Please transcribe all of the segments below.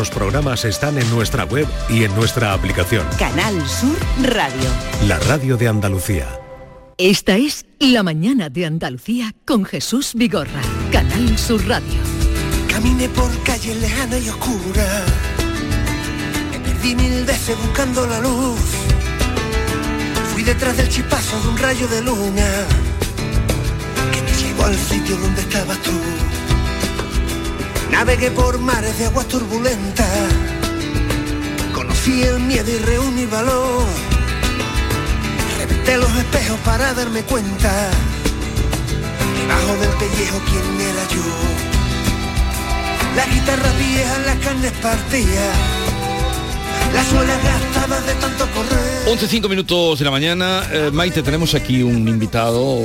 Los programas están en nuestra web y en nuestra aplicación. Canal Sur Radio. La radio de Andalucía. Esta es La mañana de Andalucía con Jesús Vigorra. Canal Sur Radio. Caminé por calles lejanas y oscuras. Me perdí mil veces buscando la luz. Fui detrás del chispazo de un rayo de luna que me llevó al sitio donde estabas tú. Navegué por mares de aguas turbulentas. Conocí el miedo y reuní valor. Reventé los espejos para darme cuenta. Debajo del pellejo quién era yo. La guitarra vieja, las carnes partidas. Las suelas gastadas de tanto correr. 11.05 minutos de la mañana. Eh, Maite, tenemos aquí un invitado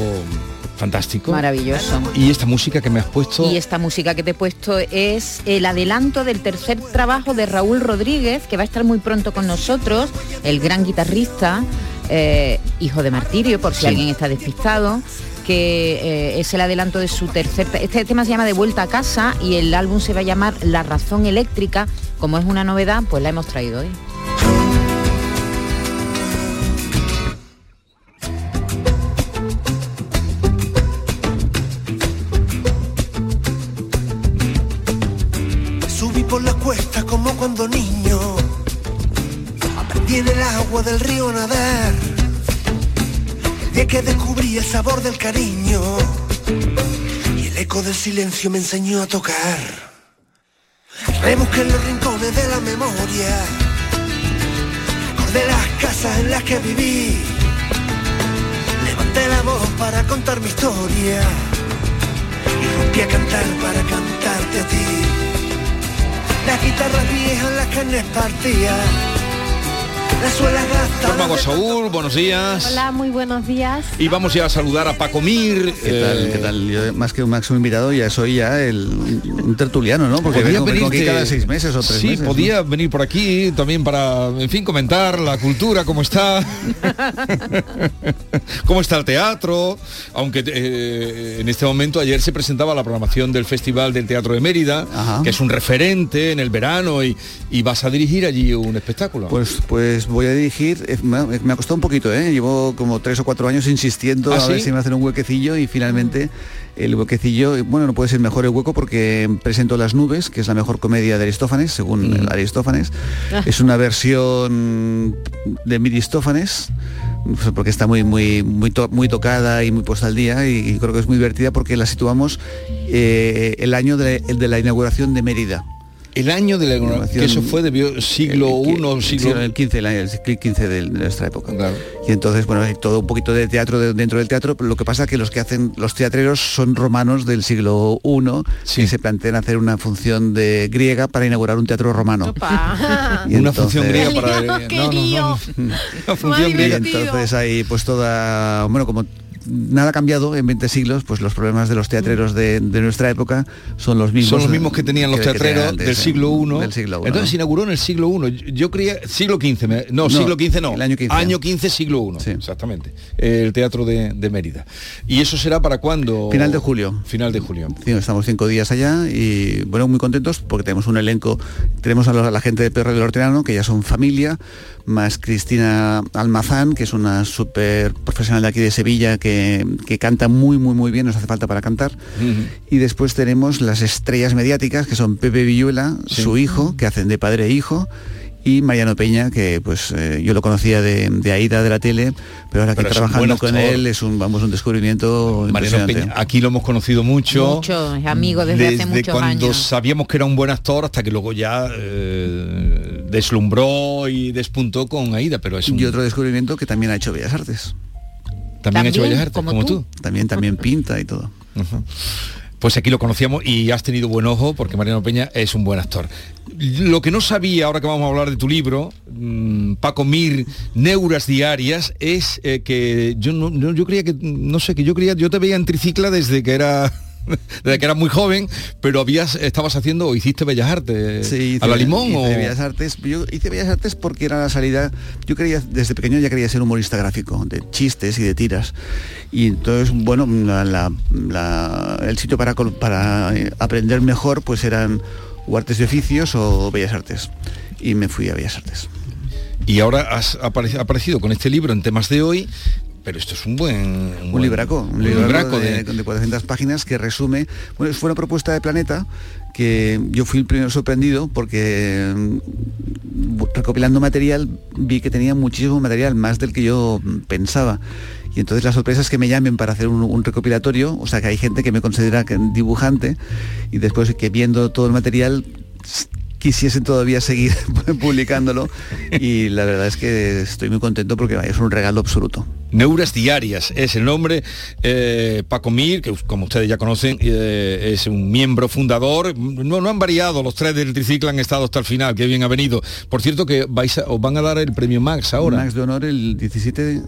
fantástico. Maravilloso. Y esta música que me has puesto... Y esta música que te he puesto es el adelanto del tercer trabajo de Raúl Rodríguez, que va a estar muy pronto con nosotros, el gran guitarrista, eh, hijo de Martirio, por si Sí. alguien está despistado que eh, es el adelanto de su tercer... Este tema se llama De vuelta a casa y el álbum se va a llamar La razón eléctrica. Como es una novedad, pues la hemos traído hoy. Agua del río nadar. El que descubrí el sabor del cariño. Y el eco del silencio me enseñó a tocar. Rebusqué en los rincones de la memoria. Recordé las casas en las que viví. Levanté la voz para contar mi historia. Y rompí a cantar para cantarte a ti. Las guitarras viejas, las carnes partidas. Saúl, buenos días. Hola, muy buenos días. Y vamos ya a saludar a Paco Mir. ¿Qué tal? ¿Qué tal? Yo, más que un máximo invitado, ya soy ya el, un tertuliano, ¿no? Porque Podía vengo, vengo aquí venirte- cada seis meses o tres sí, meses. ¿no? podía venir por aquí también para, en fin, comentar la cultura, cómo está, cómo está el teatro, aunque eh, en este momento ayer se presentaba la programación del Festival del Teatro de Mérida, que es un referente en el verano y, y vas a dirigir allí un espectáculo. Pues, pues voy a dirigir, eh, me ha, me ha costado un poquito, ¿eh? llevo como tres o cuatro años insistiendo ¿Ah, a ver sí? si me hacen un huequecillo y finalmente el huequecillo, eh, bueno, no puede ser mejor el hueco porque presento Las Nubes, que es la mejor comedia de Aristófanes, según Mm. Aristófanes. Ah. Es una versión de Aristófanes pues, porque está muy muy muy, to- muy tocada y muy puesta al día y, y creo que es muy divertida porque la situamos eh, el año de, de la inauguración de Mérida. El año de la inauguración, que eso fue de siglo I, siglo... el 15, el, el siglo XV de, de nuestra época. Y entonces, bueno, hay todo un poquito de teatro de- dentro del teatro, pero lo que pasa es que los que hacen los teatreros son romanos del siglo I que se plantean hacer una función de griega para inaugurar un teatro romano. Y Una entonces- función griega para... no, no, no. Una función y griega. entonces ahí pues toda, bueno, como nada ha cambiado en 20 siglos, pues los problemas de los teatreros de, de nuestra época son los mismos. Son los mismos que tenían los teatreros teatreros del siglo I. Del siglo I. Entonces se inauguró en el siglo I. Yo- creía siglo XV. me- No, No, siglo XV no. el año 15. Año 15, siglo I. Exactamente. El teatro de, de Mérida. ¿Y eso será para cuándo? Final de julio. Final de julio. Sí, estamos cinco días allá y bueno, muy contentos porque tenemos un elenco, tenemos a la gente de Perro del Hortelano, que ya son familia, más Cristina Almazán, que es una súper profesional de aquí de Sevilla, que, que canta muy, muy, muy bien, nos hace falta para cantar. Y después tenemos las estrellas mediáticas, que son Pepe Villuela, su hijo, que hacen de padre e hijo, y Mariano Peña, que pues eh, yo lo conocía de, de Aida de la tele, pero ahora que Pero trabajando con él es un, vamos, un descubrimiento Mariano impresionante. Peña, aquí lo hemos conocido mucho. Mucho, es amigo desde, hace muchos cuando años. sabíamos que era un buen actor hasta que luego ya eh, deslumbró y despuntó con Aida, pero es un... Y otro descubrimiento que también ha hecho Bellas Artes. También ha hecho Bellas Artes, como, tú. También, también pinta y todo. Pues aquí lo conocíamos y has tenido buen ojo porque Mariano Peña es un buen actor. Lo que no sabía, ahora que vamos a hablar de tu libro, mm, Paco Mir, Neuras Diarias, es eh, que yo no, no- yo creía que, no sé, que yo creía, yo te veía en tricicla desde que era desde que era muy joven, pero habías, estabas haciendo o hiciste Bellas Artes Sí, a la limón hice o Bellas Artes. Yo hice Bellas Artes porque era la salida. Yo quería, desde pequeño ya quería ser humorista gráfico, de chistes y de tiras. Y entonces, bueno, la- la- la- el sitio para, para eh, aprender mejor, pues eran o artes de oficios o bellas artes. Y me fui a bellas artes. Y ahora has aparecido con este libro en temas de hoy, pero esto es un buen... Un, buen- libraco, un, un libraco libraco de, de- de 400 páginas que resume, bueno, fue una propuesta de Planeta que yo fui el primero sorprendido porque mm, recopilando material vi que tenía muchísimo material, más del que yo mm, pensaba. Y entonces la sorpresa es que me llamen para hacer un, un recopilatorio, o sea que hay gente que me considera dibujante y después que viendo todo el material quisiesen todavía seguir publicándolo y la verdad es que estoy muy contento porque es un regalo absoluto. Neuras Diarias es el nombre. Eh, Paco Mir, que como ustedes ya conocen, eh, es un miembro fundador. No, no han variado, los tres del triciclo han estado hasta el final, que bien ha venido. Por cierto que vais a- os van a dar el premio Max ahora. Max de honor el 17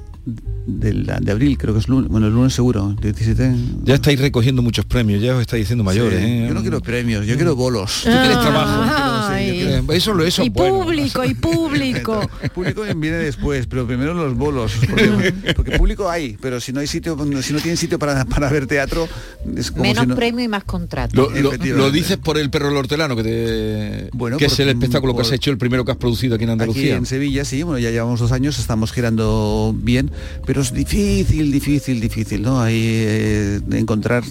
de, abril, creo que es lunes, bueno, el lunes seguro, 17. Ya estáis recogiendo muchos premios, ya os estáis diciendo mayores. Sí, ¿eh? Yo no quiero premios, yo quiero bolos. Tú quieres trabajo. Ay. Eso, lo- eso y bueno. público, y público. Público viene después, pero primero los bolos. Porque, porque público hay, pero si no hay sitio, si no tienen sitio para, para ver teatro, es como Menos si no- premio y más contrato. Lo, lo- Efectivamente. lo dices por el perro hortelano, que, te- Bueno, que es el espectáculo que has hecho, el primero que has producido aquí en Aquí Andalucía. en Sevilla, sí, bueno, ya llevamos dos años, estamos girando bien, pero es difícil, difícil, difícil, ¿no? Hay eh, encontrar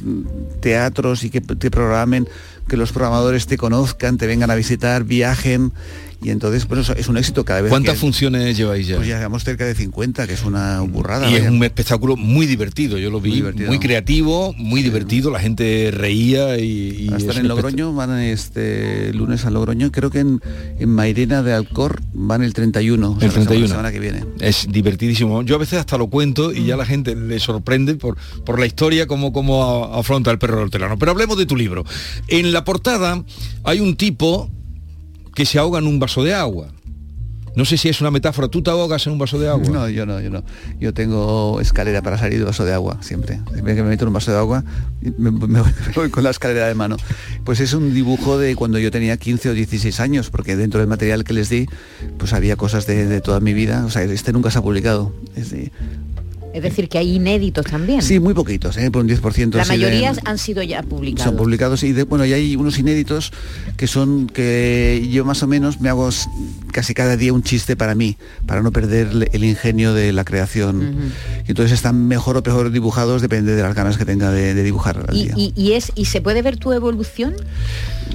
teatros y que te programen, que los programadores te conozcan, te vengan a visitar, viajen, y entonces, bueno, es un éxito cada vez ¿Cuántas que- funciones lleváis ya? Pues ya llevamos cerca de 50, que es una burrada. y es un espectáculo muy divertido, yo lo vi, Muy creativo, muy divertido, la gente reía y... y Van a es estar en Logroño, van este lunes a Logroño, creo que en, en Mairena de Alcor van el 31, o sea, El la semana- 31. la semana que viene. Es divertidísimo. Yo a veces hasta lo cuento y Mm. ya la gente le sorprende por, por la historia como, como afronta el perro hortelano. Pero hablemos de tu libro. En la portada hay un tipo que se ahoga en un vaso de agua. No sé si es una metáfora. ¿Tú te ahogas en un vaso de agua? No, yo no, yo no. Yo tengo escalera para salir de vaso de agua, siempre. Me meto en un vaso de agua, me, me voy, con la escalera de mano. Pues es un dibujo de cuando yo tenía 15 o 16 años, porque dentro del material que les di, pues había cosas de, toda mi vida. O sea, este nunca se ha publicado. Es decir, que hay inéditos también. sí, muy poquitos, ¿eh? por un 10%. La de- mayoría han sido ya publicados. Son publicados y de, bueno, y hay unos inéditos que son que yo más o menos me hago casi cada día un chiste para mí, para no perder el ingenio de la creación. Y entonces están mejor o peor dibujados, depende de las ganas que tenga de, de dibujar al y, día. y- y es y se puede ver tu evolución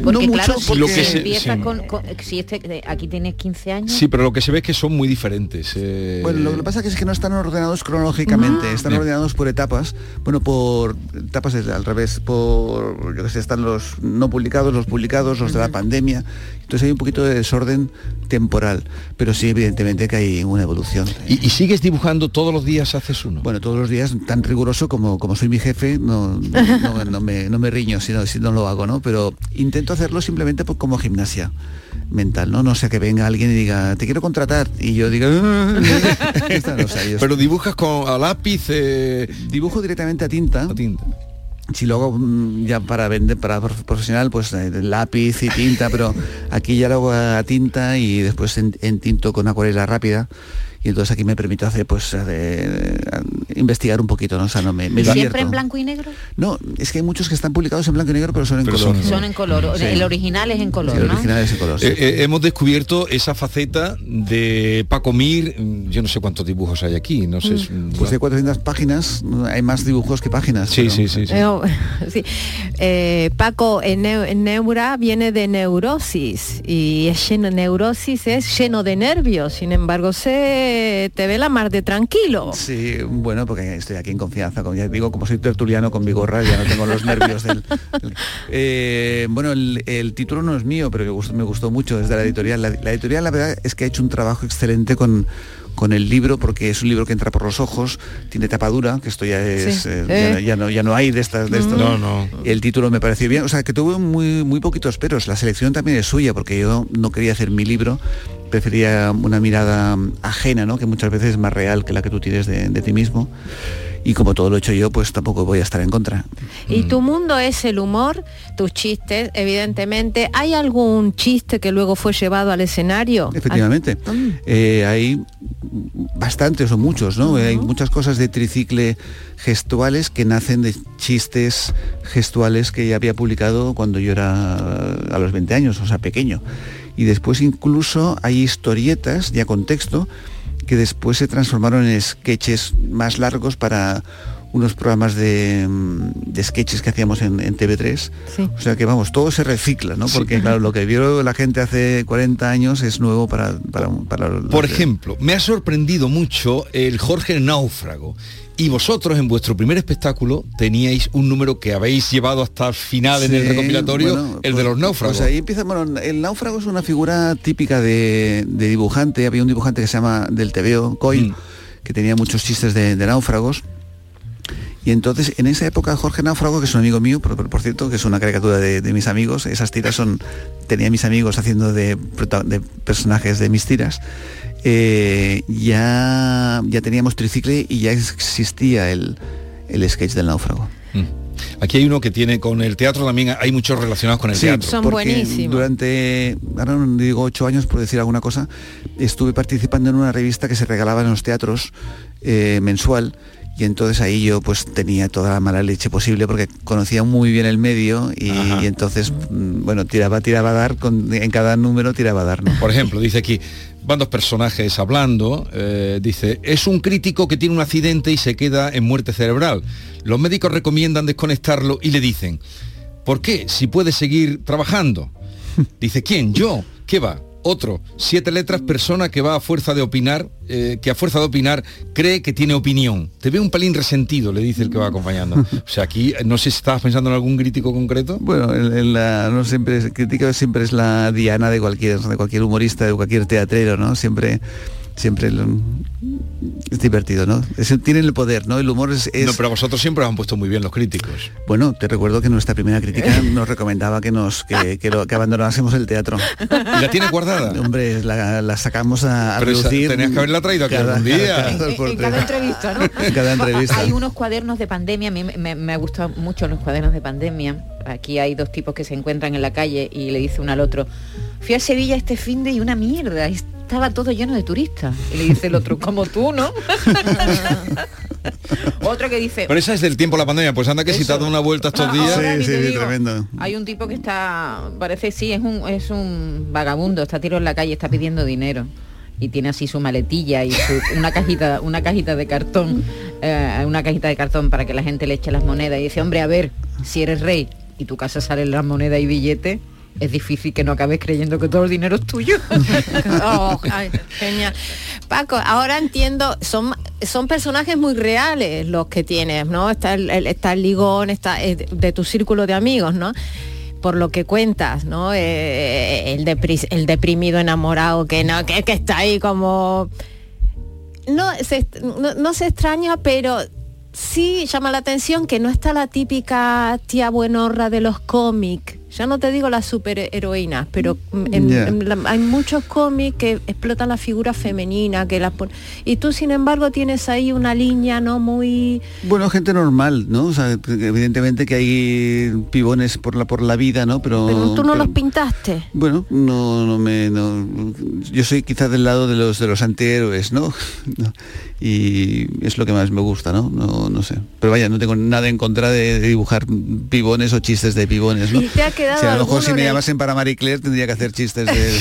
porque No claro mucho, porque- Lo que se- empiezas sí. con, con- si este aquí tienes 15 años Sí, pero lo que se ve es que son muy diferentes. eh, Bueno, lo que pasa es que no están ordenados cronológicamente, están Bien. ordenados por etapas, bueno, por etapas es al revés, por, yo que sé, están los no publicados, los publicados, los de la pandemia, entonces hay un poquito de desorden temporal, pero sí, evidentemente que hay una evolución. ¿Y, y sigues dibujando todos los días haces uno? Bueno, todos los días, tan riguroso como, como soy mi jefe, no, no, no me, no me riño si no, si no lo hago, ¿no? Pero intento hacerlo simplemente por- como gimnasia mental, ¿no? No sea que venga alguien y diga, te quiero contratar, y yo diga, "Ah", pero dibujas con a lápiz eh, dibujo directamente a tinta. a tinta. Si lo hago mm, ya para vender, para prof- profesional, pues eh, lápiz y tinta, pero aquí ya lo hago a tinta y después en tinto con acuarela rápida. Y entonces aquí me permito hacer, pues, eh, eh, investigar un poquito, ¿no? O sea, no me, me siempre divierto. en blanco y negro No, es que hay muchos que están publicados en blanco y negro, pero son en Pero color. son- son en color Sí. el original es en color El ¿no? original es en color. sí. Eh, eh, hemos descubierto esa faceta de Paco Mir, mm, yo no sé cuántos dibujos hay aquí, no sé. un- Pues hay 400 páginas, hay más dibujos que páginas. Sí, pero- sí, sí, sí. Eh, sí. Paco, en, neu- en neura viene de neurosis y es lleno, neurosis es lleno de nervios, sin embargo se te ve la mar de tranquilo. Sí, bueno, porque estoy aquí en confianza, como ya digo, como soy tertuliano con mi gorra, ya no tengo los nervios del... del- Eh, bueno, el, el título no es mío, pero me gustó, me gustó mucho, es de la editorial. La, la editorial, la verdad, es que ha hecho un trabajo excelente con con el libro porque es un libro que entra por los ojos tiene tapadura que esto ya es Sí. eh, Eh. ya, no- ya no ya no hay de estas de estos No, no. el título me pareció bien o sea que tuvo muy muy poquitos peros la selección también es suya porque yo no quería hacer mi libro prefería una mirada ajena, ¿no? que muchas veces es más real que la que tú tienes de, de ti mismo. y como todo lo he hecho yo, pues tampoco voy a estar en contra. Y tu mundo es el humor, tus chistes, evidentemente. ¿Hay algún chiste que luego fue llevado al escenario? Efectivamente. Eh, hay bastantes o muchos, ¿no? Hay muchas cosas de tricicle gestuales que nacen de chistes gestuales que ya había publicado cuando yo era a los 20 años, o sea, pequeño. Y después incluso hay historietas ya con texto que después se transformaron en sketches más largos para unos programas de, mm, de sketches que hacíamos en, en TV3. Sí. O sea que vamos, todo se recicla, ¿no? Porque claro, lo que vio la gente hace 40 años es nuevo para... para, para los Por ejemplo, me ha sorprendido mucho el Jorge Náufrago. Y vosotros en vuestro primer espectáculo teníais un número que habéis llevado hasta el final en el recopilatorio, bueno, el de pues- los náufragos. Pues ahí empieza, bueno, el náufrago es una figura típica de, de dibujante. Había un dibujante que se llama del TVO, Coil, Mm. que tenía muchos chistes de, de náufragos. Y entonces, en esa época, Jorge Náufrago, que es un amigo mío, por, por- cierto, que es una caricatura de, de mis amigos, esas tiras son, tenía mis amigos haciendo de personajes de mis tiras, eh, ya, ya teníamos tricicle y ya existía el, el sketch del náufrago. Mm. Aquí hay uno que tiene con el teatro también, hay muchos relacionados con el Sí, teatro. Son porque buenísimos. Durante, ahora no digo ocho años por decir alguna cosa, estuve participando en una revista que se regalaba en los teatros eh, mensual y entonces ahí yo pues tenía toda la mala leche posible porque conocía muy bien el medio y, entonces mm, bueno tiraba tiraba a dar con, en cada número tiraba a dar ¿no? Por ejemplo, dice aquí, van dos personajes hablando, eh, dice, es un crítico que tiene un accidente y se queda en muerte cerebral. Los médicos recomiendan desconectarlo y le dicen, ¿por qué? Si puede seguir trabajando. Dice, ¿quién? Yo. ¿Qué va? Otro, siete letras, persona que va a fuerza de opinar, eh, que a fuerza de opinar cree que tiene opinión. Te ve un pelín resentido, le dice el que va acompañando. O sea, aquí no sé si estabas pensando en algún crítico concreto. Bueno, no siempre crítica siempre es la diana de cualquier de cualquier humorista, de cualquier teatrero, ¿no? Siempre siempre lo- es divertido, ¿no? Es- tienen el poder, ¿no? El humor es, es- No, pero a vosotros siempre os han puesto muy bien los críticos. bueno, te recuerdo que nuestra primera crítica nos recomendaba que nos que, que lo- que abandonásemos el teatro. ¿Y la tienes guardada? Hombre, la, la sacamos a, a Pero esa- reducir. tenías que haberla traído aquí cada- algún día. cada- En, cada- en- por en tres. cada entrevista, ¿no? En cada entrevista. Hay unos cuadernos de pandemia, a mí me, me, me ha gustado mucho los cuadernos de pandemia. Aquí hay dos tipos que se encuentran en la calle y le dice uno al otro, fui a Sevilla este fin de y una mierda, estaba todo lleno de turistas. Y le dice el otro, como tú, ¿no? otro que dice, Pero esa es del tiempo de la pandemia, pues anda que si te Eso. has dado una vuelta estos Ah, días. Sí, sí, digo. tremendo. Hay un tipo que está, parece sí, es un, es un vagabundo, está tiro en la calle, está pidiendo dinero y tiene así su maletilla y su- una cajita, una cajita de cartón, eh, una cajita de cartón para que la gente le eche las monedas y dice, hombre, a ver, si eres rey y tu casa salen las monedas y billetes, es difícil que no acabes creyendo que todo el dinero es tuyo. Oh, ay, genial. Paco, ahora entiendo, son, son personajes muy reales los que tienes, ¿no? Está el, el- está el ligón, está eh, de tu círculo de amigos, ¿no? Por lo que cuentas, ¿no? Eh, el, depri- el deprimido enamorado que no, que, que está ahí como. No se, no, no se extraña, pero sí llama la atención que no está la típica tía buenorra de los cómics. Ya no te digo las superheroínas, pero en- Ya. en la- hay muchos cómics que explotan la figura femenina, que la pon- y tú sin embargo tienes ahí una línea no muy Bueno, gente normal, ¿no? O sea, evidentemente que hay pibones por la por la vida, ¿no? Pero, pero tú no pero- los pintaste. Bueno, no, no me, no, yo soy quizás del lado de los de los antihéroes, ¿no? No, Y es lo que más me gusta, ¿no? No, no sé. Pero vaya, no tengo nada en contra de, de dibujar pibones o chistes de pibones, ¿no? ¿Y te ha quedado Si a lo mejor si me llamasen para Marie Claire tendría que hacer chistes de.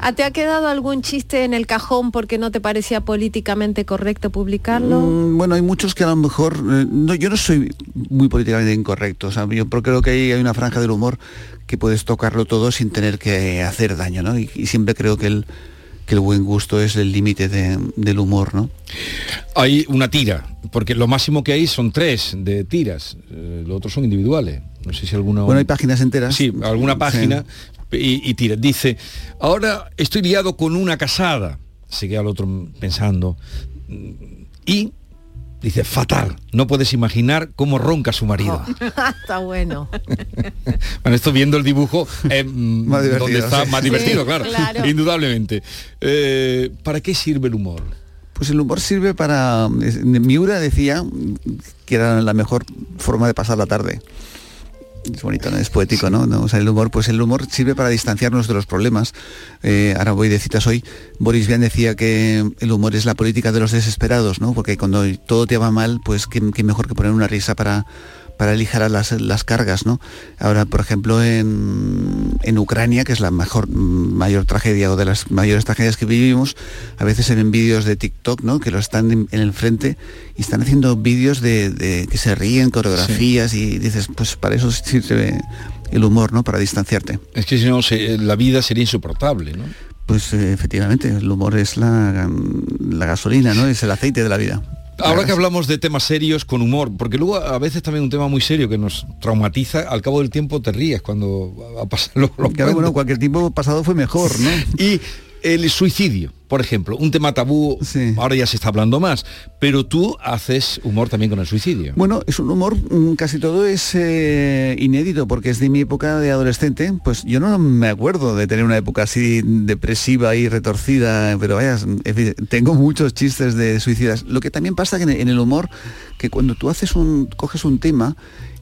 ¿Ah, ¿Te ha quedado algún chiste en el cajón porque no te parecía políticamente correcto publicarlo? Mm, bueno, hay muchos que a lo mejor. eh, no, yo no soy muy políticamente incorrecto. O sea, yo creo que ahí hay una franja del humor que puedes tocarlo todo sin tener que hacer daño, ¿no? Y, y siempre creo que el, que el buen gusto es el límite de- del humor, ¿no? Hay una tira, porque lo máximo que hay son tres de tiras, eh, los otros son individuales. No sé si alguna... Bueno, hay páginas enteras. Sí, alguna Sí. página y, y tira. Dice, ahora estoy liado con una casada. Se queda el otro pensando. Y dice, fatal, no puedes imaginar cómo ronca su marido. Está bueno. Bueno, esto viendo el dibujo eh, mm, Más divertido, donde está sí. más divertido, Sí, claro, claro. indudablemente. Eh, ¿Para qué sirve el humor? Pues el humor sirve para... Miura decía que era la mejor forma de pasar la tarde. Es bonito, ¿no? es poético, ¿no? ¿no? O sea, el humor, pues el humor sirve para distanciarnos de los problemas. Eh, ahora voy de citas hoy. Boris Vian decía que el humor es la política de los desesperados, ¿no? Porque cuando todo te va mal, pues qué, qué mejor que poner una risa para para aligerar las, las cargas, ¿no? Ahora, por ejemplo, en, en Ucrania, que es la mejor, mayor tragedia o de las mayores tragedias que vivimos, a veces se ven vídeos de TikTok, ¿no? Que lo están en, en el frente y están haciendo vídeos de, de que se ríen, coreografías y dices, pues para eso sirve el humor, ¿no? Para distanciarte. Es que si no, se- la vida sería insoportable, ¿no? Pues eh, efectivamente, el humor es la, la gasolina, ¿no? Es el aceite de la vida. Ahora que hablamos de temas serios con humor, porque luego a veces también un tema muy serio que nos traumatiza, al cabo del tiempo te ríes cuando a pasar lo, lo Claro, bueno, cualquier tiempo pasado fue mejor, ¿no? Y el suicidio, por ejemplo, un tema tabú, ahora ya se está hablando más, pero tú haces humor también con el suicidio. Bueno, es un humor, mm, casi todo es eh, inédito porque es de mi época de adolescente. Pues yo no me acuerdo de tener una época así depresiva y retorcida, pero vaya, en fin, tengo muchos chistes de suicidas. Lo que también pasa que en el humor, que cuando tú haces un, coges un tema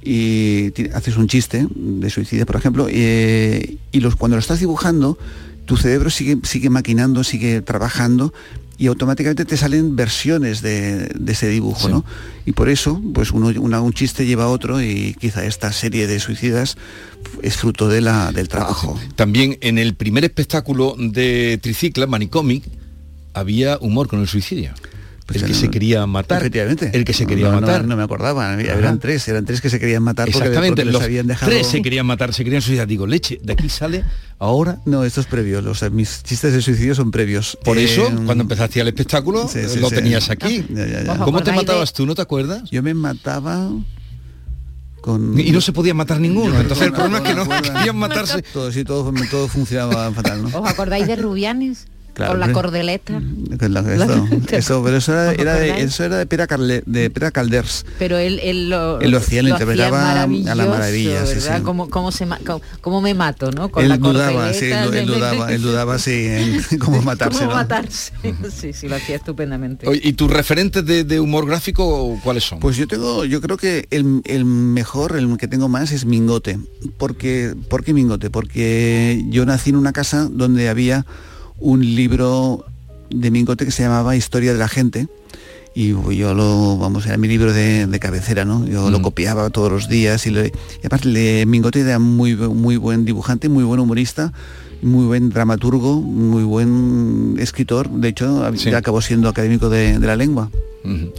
y haces un chiste de suicidio, por ejemplo, eh, y los, cuando lo estás dibujando, tu cerebro sigue, sigue maquinando, sigue trabajando y automáticamente te salen versiones de, de ese dibujo, ¿no? Y por eso, pues uno, una- un chiste lleva a otro y quizá esta serie de suicidas es fruto de la, del trabajo. También en el primer espectáculo de Tricicla, Manicomic, había humor con el suicidio. El que se quería matar. Pues Efectivamente. El que se quería No, matar. No, me acordaba. Ajá. Eran tres, eran tres que se querían matar porque- Exactamente, porque los habían dejado. tres se querían matar, se querían suicidar. Digo, leche, de aquí sale ahora. No, esto es previo. O sea, mis chistes de suicidio son previos. Por eso, Eh, cuando empezaste al espectáculo, sí, sí, lo sí. tenías aquí. Ya, ya, ya. ¿Os ¿Cómo te matabas tú? ¿No te acuerdas? Yo me mataba con... Y no se podía matar ninguno. Yo Entonces el problema es que no recuerdo. querían matarse. Todo, sí, todo, todo funcionaba fatal, ¿no? ¿Os acordáis de Rubianes? Claro, con la cordeleta. Con la- esto, eso, pero eso era, ¿Os era de, eso era de Pera, Carle- de Pera Calders. Pero él, él lo, Él lo hacía, lo hacía interpretaba a la maravilla, sí, ¿verdad? sí. ¿Cómo, cómo se cómo, cómo me mato, ¿no? Con él la dudaba, sí, cordeleta, él, dudaba, él dudaba sí, en cómo matarse, ¿Cómo ¿no? matarse? sí, sí, lo hacía estupendamente. Oye, ¿Y tus referentes de, de humor gráfico cuáles son? Pues yo tengo, yo creo que el, el mejor, el que tengo más es Mingote. Porque, ¿Por qué Mingote? Porque yo nací en una casa donde había un libro de Mingote que se llamaba Historia de la gente. Y yo lo, vamos, era mi libro de, de cabecera, ¿no? Yo lo copiaba todos los días y, lo- y aparte le- Mingote era muy, muy buen dibujante, muy buen humorista, muy buen dramaturgo, muy buen escritor. De hecho, Sí. ya acabó siendo académico de, de la lengua.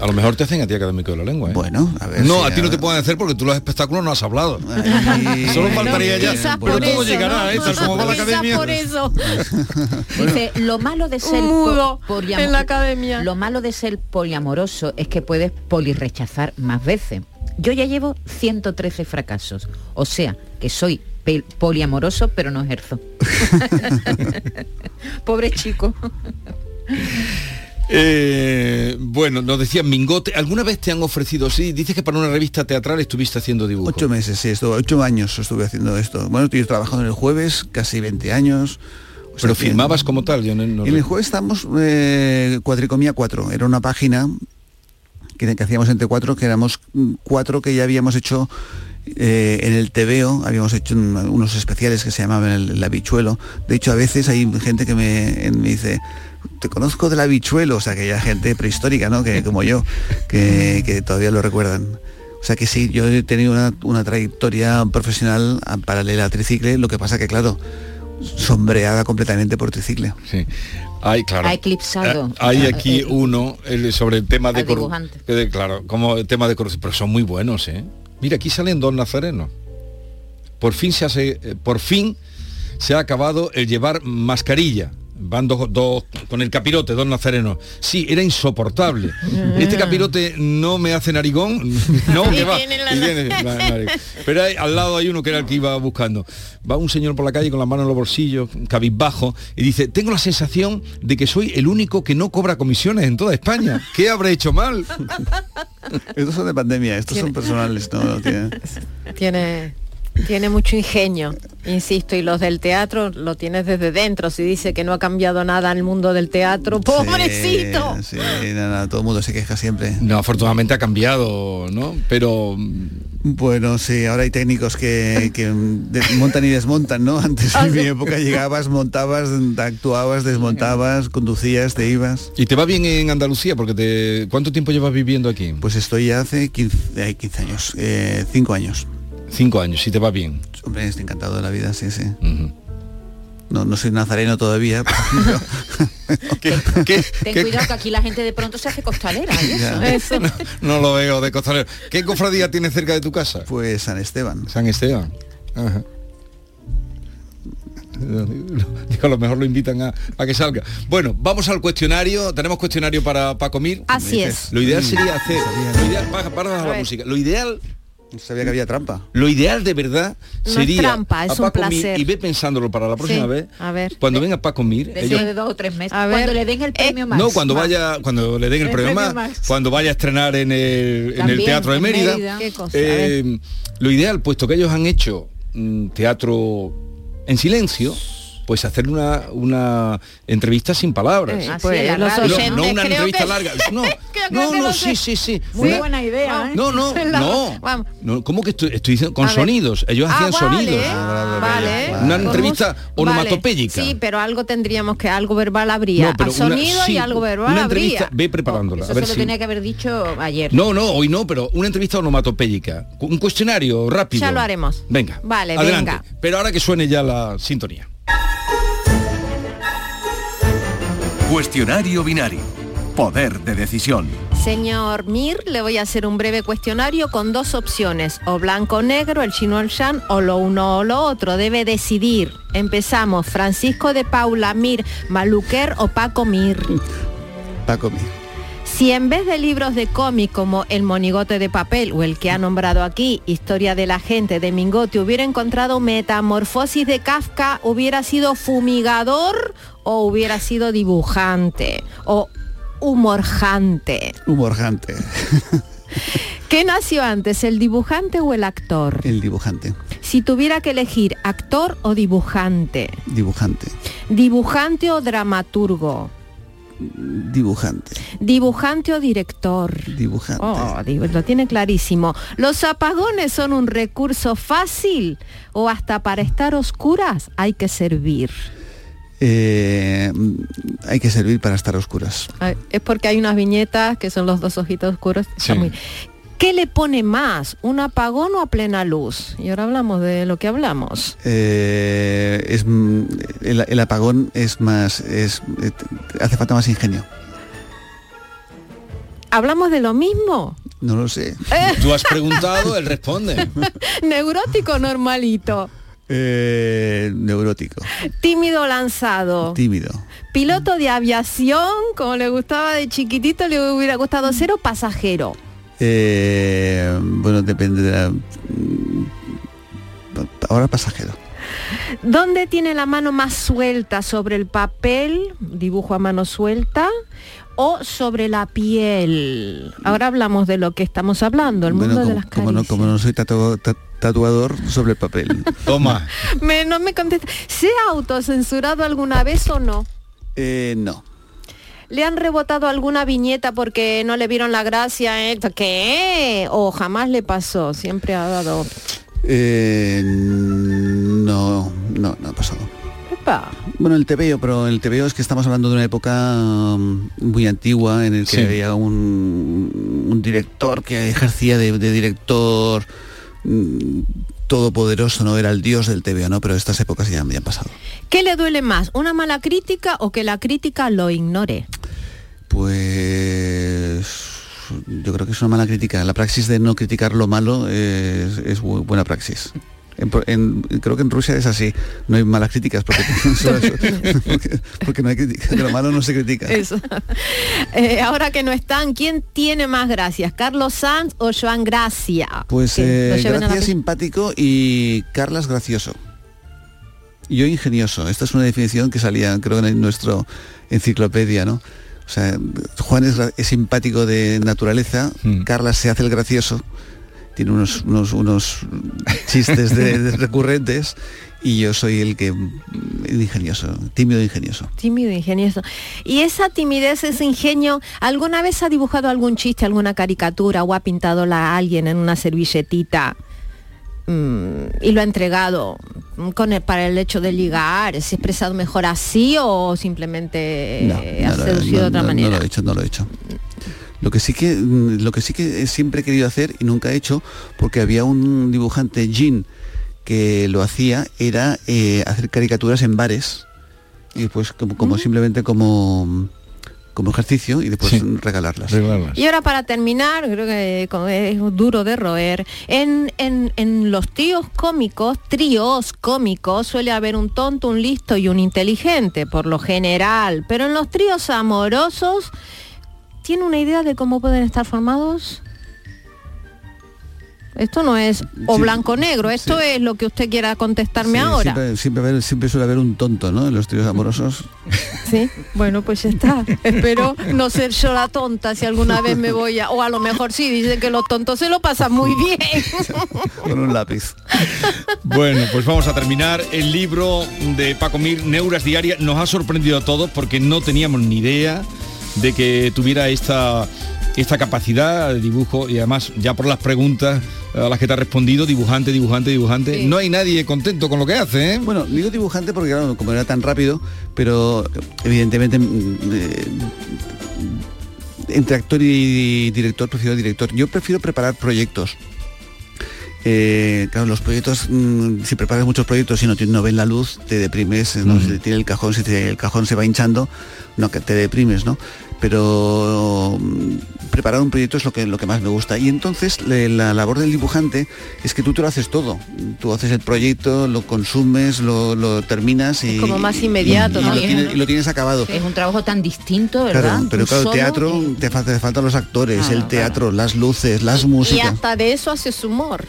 A lo mejor te hacen a ti académico de la lengua. ¿eh? Bueno, a ver. No, si a ti no te pueden hacer porque tú los espectáculos no has hablado. Ay, Solo faltaría ya. Quizás Pero por todo eso, llegará, ¿no? ¿eh? Tal como va la Quizás academia. por eso. Dice, lo malo de ser mudo po- en la academia. Lo malo de ser poliamoroso es que puedes polirrechazar más veces. Yo ya llevo 113 fracasos. O sea, que soy poliamoroso, pero no ejerzo. Pobre chico. Eh, bueno, nos decían Mingote. ¿Alguna vez te han ofrecido? Sí, dices que para una revista teatral estuviste haciendo dibujos. Ocho meses, sí, estuve, ocho años estuve haciendo esto. Bueno, estoy trabajando en el jueves, casi 20 años. O sea Pero que- filmabas como tal. Yo no, no- En el jueves estamos eh, Cuadricomía 4, era una página que, que hacíamos entre cuatro, que éramos cuatro que ya habíamos hecho eh, en el TVO, habíamos hecho un- unos especiales que se llamaban el, el habichuelo. De hecho, a veces hay gente que me, me dice, te conozco del habichuelo, o sea, que hay gente prehistórica, ¿no? Que como yo, que, que todavía lo recuerdan. O sea que sí, yo he tenido una, una trayectoria profesional paralela a tricicle, lo que pasa que claro, sombreada completamente por tricicle. Sí. Hay, claro. Ha eclipsado. Eh, Hay aquí uno el- sobre el tema de corrupción. Claro, como el tema de corrupción. Pero son muy buenos, ¿eh? Mira, aquí salen dos nazarenos. Por fin se hace, eh, por fin se ha acabado el llevar mascarilla. Van dos, dos con el capirote, dos nazarenos. Sí, era insoportable. Este capirote no me hace narigón. No, que va. tiene la- y tiene la- narigón. Pero hay- al lado hay uno que era el que iba buscando. Va un señor por la calle con las manos en los bolsillos, cabizbajo, y dice, tengo la sensación de que soy el único que no cobra comisiones en toda España. ¿Qué habré hecho mal? Estos son de pandemia, estos son Tiene- personales, no, no tienen- Tiene Tiene mucho ingenio, insisto, y los del teatro lo tienes desde dentro. Si dice que no ha cambiado nada en el mundo del teatro, pobrecito. Sí, sí, nada, todo el mundo se queja siempre. No, afortunadamente ha cambiado, ¿no? Pero Bueno, sí, ahora hay técnicos que, montan y desmontan, ¿no? Antes Ah, en mi sí. época llegabas, montabas, actuabas, desmontabas, conducías, te ibas. ¿y te va bien en Andalucía? Porque te ¿cuánto tiempo llevas viviendo aquí? Pues estoy ya hace 15, eh, 15 años, 5 años. Cinco años, si te va bien. Hombre, estoy encantado de la vida, sí, sí. No, no soy nazareno todavía, pero- ¿Qué- qué- Ten qué- cuidado que aquí la gente de pronto se hace costalera. ¿y eso? Ya. Eso. No lo veo de costalero. ¿Qué cofradía tienes cerca de tu casa? pues San Esteban. San Esteban. Ajá. Digo, a lo mejor lo invitan a, a que salga. Bueno, vamos al cuestionario. Tenemos cuestionario para Paco Mir. Así es. Lo ideal sería hacer. sabía. Lo ideal, para, para la música. Lo ideal, No sabía que había trampa. lo ideal de verdad No es sería trampa, es a un Paco Mir, placer. y ve pensándolo para la próxima Sí, vez. a ver. Cuando venga Paco Mir, Dentro ellos- de dos o tres meses. A ver. Cuando le den el Eh, premio más. no, cuando vaya, cuando le den el, El premio premio más, Max. cuando vaya a estrenar en el, en el También, Teatro de Mérida. Mérida. Qué cosa, a eh, lo ideal, puesto que ellos han hecho mm, teatro en silencio, pues hacer una, una entrevista sin palabras. Eh, pues. No, una creo entrevista que- larga. No, no, sí, sí, sí. Muy Una- buena idea, ¿eh? No, no, no. vamos. no. ¿Cómo que estoy, estoy diciendo? Con sonidos. Ellos Ah, hacían vale, sonidos. vale. Una entrevista onomatopéyica. Vale. Sí, pero algo tendríamos que algo verbal habría. No, pero A una- sonido sí, y algo verbal Una entrevista, habría. ve preparándola. Eso a ver se lo si- tenía que haber dicho ayer. No, no, hoy no, pero una entrevista onomatopéyica. Un cuestionario rápido. Ya lo haremos. Venga. Vale, adelante. venga. Pero ahora que suene ya la sintonía. Cuestionario binario. Poder de decisión. Señor Mir, le voy a hacer un breve cuestionario con dos opciones, o blanco o negro, el chino o el shan, o lo uno o lo otro. Debe decidir. Empezamos. Francisco de Paula Mir, Maluquer o Paco Mir. Paco Mir. Si en vez de libros de cómic como El monigote de papel o el que ha nombrado aquí, Historia de la gente de Mingote, hubiera encontrado Metamorfosis de Kafka, ¿hubiera sido fumigador o hubiera sido dibujante? O humorjante. Humorjante. ¿Qué nació antes, el dibujante o el actor? El dibujante. Si tuviera que elegir actor o dibujante, Dibujante. dibujante o dramaturgo, Dibujante. dibujante o director. Dibujante. Oh, lo tiene clarísimo. ¿Los apagones son un recurso fácil o hasta para estar oscuras hay que servir? Eh, hay que servir para estar a oscuras. Ay, Es porque hay unas viñetas que son los dos ojitos oscuros. Sí. ¿Qué le pone más? ¿Un apagón o a plena luz? Y ahora hablamos de lo que hablamos. Eh, es, mm, el, el apagón es más, es, eh, hace falta más ingenio. ¿Hablamos de lo mismo? No lo sé. Tú has preguntado, él responde. Neurótico normalito. Eh, neurótico, Tímido lanzado. tímido. Piloto de aviación, como le gustaba de chiquitito, le hubiera gustado ser o pasajero. Eh, bueno, depende de la... mm, Ahora pasajero. ¿Dónde tiene la mano más suelta? ¿Sobre el papel, dibujo a mano suelta? ¿O sobre la piel? Ahora hablamos de lo que estamos hablando, el mundo Bueno, de como, las como no, caricias. como no soy tatu- ta- tatuador sobre el papel. Toma. Me- no me contesta. ¿Se ha autocensurado alguna vez o no? Eh, no. ¿Le han rebotado alguna viñeta porque no le vieron la gracia? eh? ¿Qué? ¿O jamás le pasó? Siempre ha dado... Eh, no, no, no ha pasado. Epa. Bueno, el TVO, pero el TVO es que estamos hablando de una época um, muy antigua en el que Sí. había un, un director que ejercía de, de director mm, todopoderoso, no era el dios del TVO, ¿no? Pero estas épocas ya, ya han pasado. ¿Qué le duele más? ¿Una mala crítica o que la crítica lo ignore? Pues yo creo que es una mala crítica. La praxis de no criticar lo malo es, es bu- buena praxis. En pro- en- creo que en Rusia es así, no hay malas críticas porque, porque, porque no hay crítica, de lo malo no se critica. Eso. Eh, ahora que no están, ¿quién tiene más gracias? ¿Carlos Sanz o Joan Gracia? Pues eh, la Gracia simpático y Carlas gracioso. Yo ingenioso. Esta es una definición que salía, creo, en nuestro enciclopedia, ¿no? O sea, Juan es, es simpático de naturaleza, Mm. Carlas se hace el gracioso, tiene unos, unos, unos chistes de- de recurrentes y yo soy el que el ingenioso, tímido e ingenioso. Tímido, ingenioso. Y esa timidez, ese ingenio, ¿alguna vez ha dibujado algún chiste, alguna caricatura o ha pintado a alguien en una servilletita y lo ha entregado con el- para el hecho de ligar? ¿Se ha expresado mejor así o simplemente No, eh, ha no seducido no- de otra manera? No lo he hecho, no lo he hecho. Lo que sí que mm, lo que sí que siempre he querido hacer y nunca he hecho, porque había un dibujante Jean que lo hacía, era eh, hacer caricaturas en bares y pues como, como simplemente como como ejercicio y después Sí. regalarlas. Y ahora para terminar, creo que con- es duro de roer, en, en- en los tíos cómicos, tríos cómicos, suele haber un tonto, un listo y un inteligente, por lo general, pero en los tríos amorosos, ¿tiene una idea de cómo pueden estar formados? Esto no es o Sí, blanco o negro, esto es lo que usted quiera contestarme Sí, ahora. Siempre, siempre, haber- siempre suele haber un tonto, ¿no? En los tríos amorosos. Sí, bueno, pues ya está. Espero no ser yo la tonta si alguna vez me voy a... O a lo mejor sí, dicen que los tontos se lo pasan muy bien. con un lápiz. Bueno, pues vamos a terminar. El libro de Paco Mir, Neuras Diarias, nos ha sorprendido a todos porque no teníamos ni idea de que tuviera esta, esta capacidad de dibujo y además ya por las preguntas a las que te ha respondido, dibujante, dibujante, dibujante. Sí. No hay nadie contento con lo que hace, ¿eh? Bueno, digo dibujante porque claro, como era tan rápido, pero evidentemente mm, eh, entre actor y director prefiero director. Yo prefiero preparar proyectos. Eh, claro, los proyectos, mm, si preparas muchos proyectos y no, no ven la luz, te deprimes, ¿no? Mm. Te tiene el cajón, si te- el cajón se va hinchando, no que te deprimes, ¿no? Pero mm, preparar un proyecto es lo que, lo que más me gusta. Y entonces le- la labor del dibujante es que tú te lo haces todo. Tú haces el proyecto, lo consumes, lo, lo terminas y. como más inmediato, y, ¿no? lo tienes, y lo tienes acabado. Es un trabajo tan distinto, ¿verdad? Claro, pero claro, el teatro, te, falta, te faltan los actores, Claro, el teatro, las luces, las Y músicas. hasta de eso hace su humor.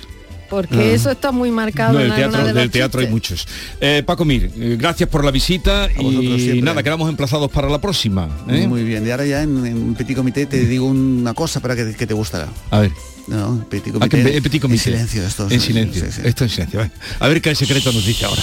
Porque Ah. eso está muy marcado No, en teatro, de del teatro hay muchos. Eh, Paco Mir, eh, gracias por la visita vosotros y siempre. nada, quedamos emplazados para la próxima. ¿eh? Muy bien, y ahora ya en, en Petit Comité te digo una cosa para que, que te gustará. A ver. No, en Petit Ah, que Comité, en Petit en Comité. silencio esto. En silencio. sí, sí. Esto en silencio. A ver qué secreto nos dice ahora.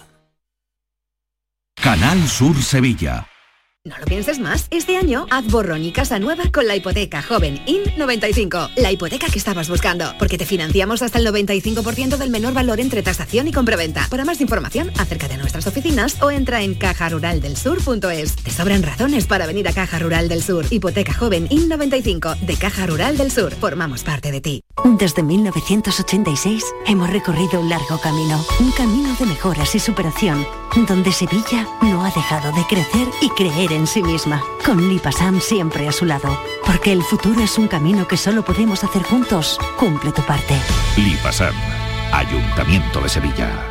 Canal Sur Sevilla. No lo pienses más. Este año haz borrón y casa nueva con la hipoteca joven IN95. La hipoteca que estabas buscando. Porque te financiamos hasta el 95% del menor valor entre tasación y compraventa. Para más información, acércate a nuestras oficinas o entra en cajaruraldelsur.es. Te sobran razones para venir a Caja Rural del Sur. Hipoteca joven IN95 de Caja Rural del Sur. Formamos parte de ti. Desde 1986 hemos recorrido un largo camino, un camino de mejoras y superación, donde Sevilla no ha dejado de crecer y creer en sí misma, con Lipasam siempre a su lado, porque el futuro es un camino que solo podemos hacer juntos. Cumple tu parte. Lipasam, Ayuntamiento de Sevilla.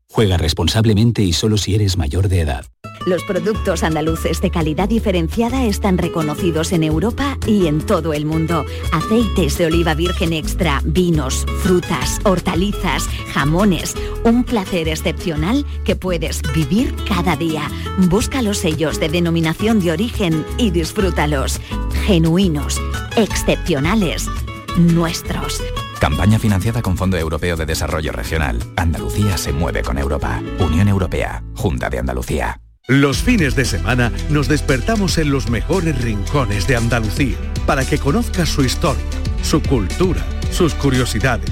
Juega responsablemente y solo si eres mayor de edad. Los productos andaluces de calidad diferenciada están reconocidos en Europa y en todo el mundo. Aceites de oliva virgen extra, vinos, frutas, hortalizas, jamones. Un placer excepcional que puedes vivir cada día. Busca los sellos de denominación de origen y disfrútalos. Genuinos, excepcionales, nuestros. Campaña financiada con Fondo Europeo de Desarrollo Regional. Andalucía se mueve con Europa. Unión Europea. Junta de Andalucía. Los fines de semana nos despertamos en los mejores rincones de Andalucía para que conozcas su historia, su cultura, sus curiosidades,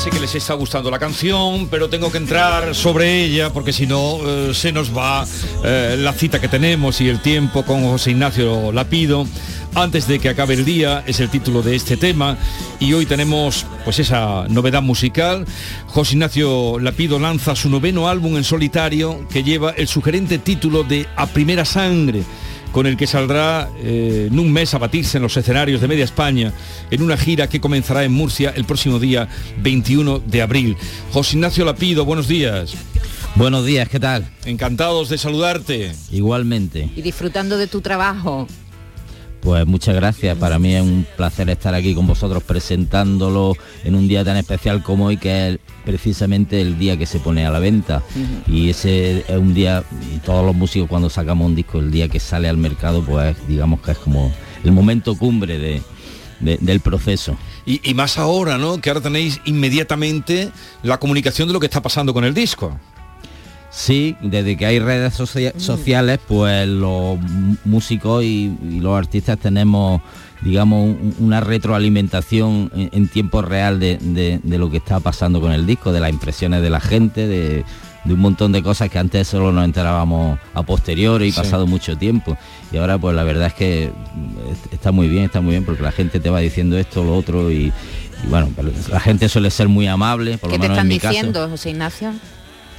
Sé que les está gustando la canción, pero tengo que entrar sobre ella porque si no eh, se nos va eh, la cita que tenemos y el tiempo con José Ignacio Lapido. Antes de que acabe el día es el título de este tema y hoy tenemos pues esa novedad musical. José Ignacio Lapido lanza su noveno álbum en solitario que lleva el sugerente título de A Primera Sangre. Con el que saldrá eh, en un mes a batirse en los escenarios de media España en una gira que comenzará en Murcia el próximo día 21 de abril. José Ignacio Lapido, buenos días. Buenos días, ¿qué tal? Encantados de saludarte. Igualmente. Y disfrutando de tu trabajo. Pues muchas gracias, para mí es un placer estar aquí con vosotros presentándolo en un día tan especial como hoy, que es precisamente el día que se pone a la venta. Y ese es un día, todos los músicos cuando sacamos un disco, el día que sale al mercado, pues digamos que es como el momento cumbre de, del proceso. Y, y más ahora, ¿no? Que ahora tenéis inmediatamente la comunicación de lo que está pasando con el disco. Sí, desde que hay redes sociales, pues los músicos y, los artistas tenemos, digamos, una retroalimentación en, tiempo real de, lo que está pasando con el disco, de las impresiones de la gente, de, un montón de cosas que antes solo nos enterábamos a posteriori y pasado mucho tiempo. Y ahora pues la verdad es que está muy bien, está muy bien porque la gente te va diciendo esto, lo otro y, bueno, la gente suele ser muy amable. Por ¿Qué lo te menos están en mi diciendo, José Ignacio?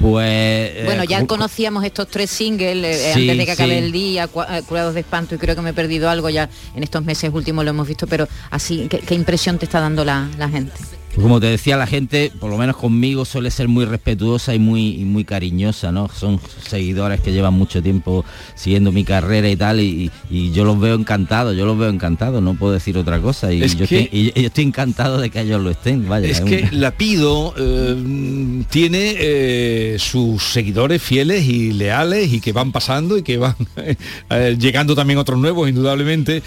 Pues... Eh, bueno, ya conocíamos estos tres singles eh, antes de que acabe el día, eh, Curados de Espanto, y creo que me he perdido algo ya en estos meses últimos lo hemos visto, pero así, ¿qué, impresión te está dando la gente? Pues como te decía, la gente, por lo menos conmigo, suele ser muy respetuosa y muy, muy cariñosa, ¿no? Son seguidores que llevan mucho tiempo siguiendo mi carrera y tal, y, yo los veo encantados, yo los veo encantados, no puedo decir otra cosa. Y, yo, estoy, encantado de que ellos lo estén. Vaya, es, que la pido eh, tiene eh, sus seguidores fieles y leales y que van pasando y que van eh, llegando también otros nuevos, indudablemente,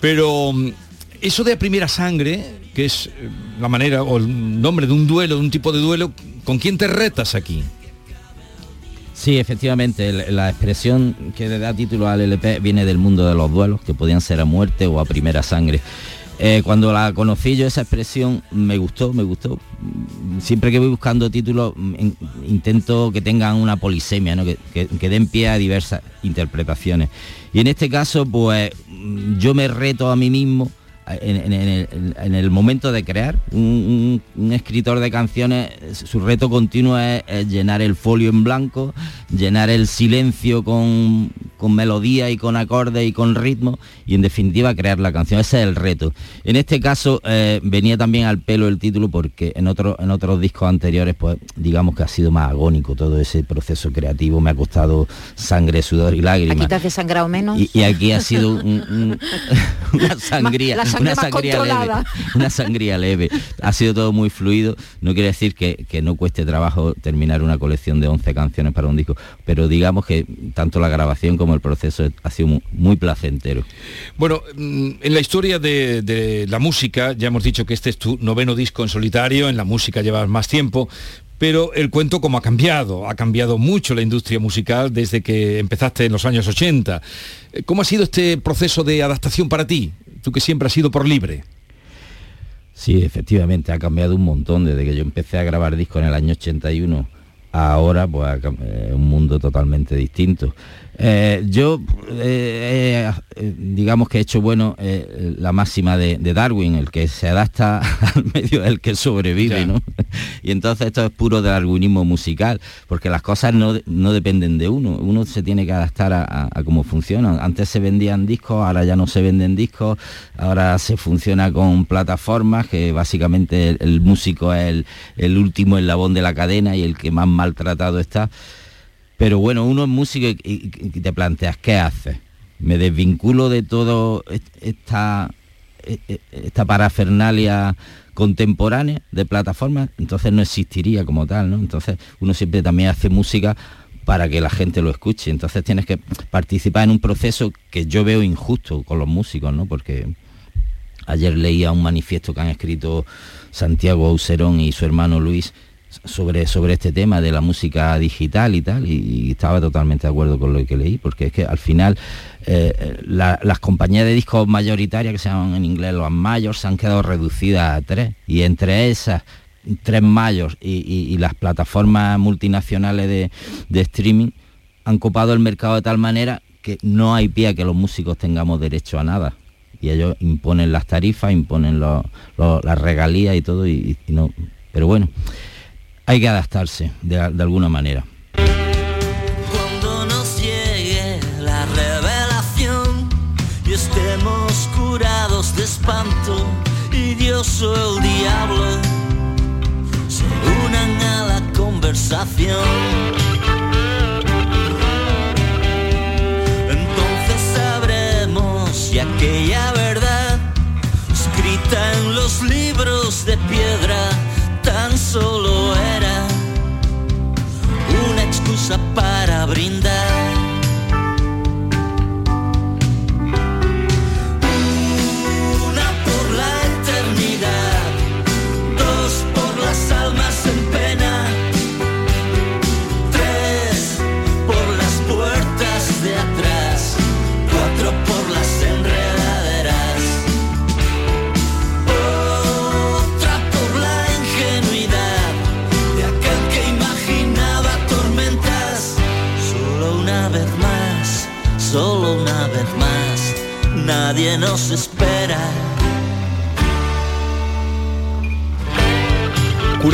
pero mm, eso de primera sangre que es eh, la manera o el nombre de un duelo, de un tipo de duelo, ¿con quién te retas aquí? Sí, efectivamente, la expresión que le da título al LP viene del mundo de los duelos, que podían ser a muerte o a primera sangre. Eh, cuando la conocí yo esa expresión me gustó, me gustó. Siempre que voy buscando títulos intento que tengan una polisemia, que, que den pie a diversas interpretaciones. Y en este caso, pues yo me reto a mí mismo en, el, momento de crear. Un, escritor de canciones, su reto continuo es, llenar el folio en blanco, llenar el silencio con, melodía y con acordes y con ritmo y en definitiva crear la canción. Ese es el reto. En este caso eh, venía también al pelo el título porque en, otro, en otros discos anteriores pues digamos que ha sido más agónico todo ese proceso creativo, me ha costado sangre, sudor y lágrimas. ¿Aquí te has desangrado menos? Y, aquí ha sido una sangría una sangría leve. Una sangría leve. Ha sido todo muy fluido. No quiere decir que, no cueste trabajo terminar una colección de 11 canciones para un disco, pero digamos que tanto la grabación como el proceso ha sido muy, placentero. Bueno, mm, en la historia de, la música, ya hemos dicho que este es tu noveno disco en solitario, en la música llevas más tiempo, pero el cuento como ha cambiado, ha cambiado mucho la industria musical desde que empezaste en los años 80. ¿Cómo ha sido este proceso de adaptación para ti? Tú que siempre has sido por libre. Sí, efectivamente, ha cambiado un montón desde que yo empecé a grabar discos en el año 81. Ahora, pues, es un mundo totalmente distinto. Eh, yo, eh, eh, digamos que he hecho bueno la máxima de, Darwin, el que se adapta al medio del que sobrevive, ¿no? Y entonces esto es puro darwinismo musical, porque las cosas no, dependen de uno, uno se tiene que adaptar a, cómo funcionan. Antes se vendían discos, ahora ya no se venden discos, ahora se funciona con plataformas, que básicamente el, músico es el, el último eslabón de la cadena y el que más maltratado está. Pero bueno, uno es músico y, te planteas, ¿qué haces? Me desvinculo de todo esta, e, e, esta parafernalia contemporánea de plataformas, entonces no existiría como tal, ¿no? Entonces uno siempre también hace música para que la gente lo escuche. Entonces tienes que participar en un proceso que yo veo injusto con los músicos, ¿no? Porque ayer leía un manifiesto que han escrito Santiago Auserón y su hermano Luis sobre, sobre este tema de la música digital y tal, y, estaba totalmente de acuerdo con lo que leí, porque es que al final eh, las compañías de discos mayoritarias, que se llaman en inglés los mayores, se han quedado reducidas a tres, y entre esas tres mayores y, las plataformas multinacionales de, de, streaming han copado el mercado de tal manera que no hay pie a que los músicos tengamos derecho a nada. Y ellos imponen las tarifas, imponen las regalías y todo, y no. Pero bueno, hay que adaptarse de, alguna manera. Cuando nos llegue la revelación curados de espanto y Dios o el diablo se unan a la conversación. Si aquella verdad escrita en los libros de piedra tan solo era una excusa para brindar.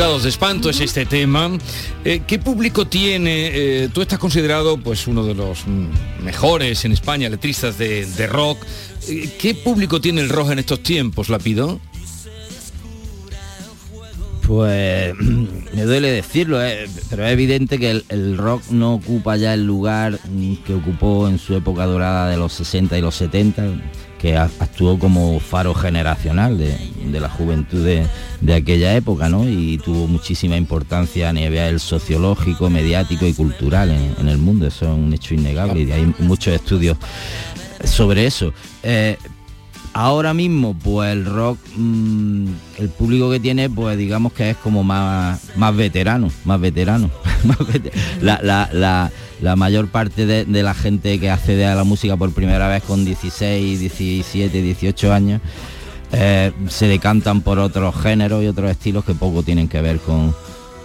De espanto es este tema. Eh, ¿Qué público tiene? eh, tú estás considerado pues uno de los mejores en España, letristas de, rock. Eh, ¿Qué público tiene el rock en estos tiempos, Lapido? Pues me duele decirlo, pero es evidente que el, rock no ocupa ya el lugar que ocupó en su época dorada de los 60 y los 70, que actuó como faro generacional de, de la juventud de, de aquella época, ¿no? Y tuvo muchísima importancia a nivel sociológico, mediático y cultural en, en el mundo, eso es un hecho innegable y hay muchos estudios sobre eso. Eh, ahora mismo, pues el rock, mm, el público que tiene, pues digamos que es como más, más veterano, más veterano. la, la- la- mayor parte de, de la gente que accede a la música por primera vez con 16, 17, 18 años, eh, se decantan por otros géneros y otros estilos que poco tienen que ver con,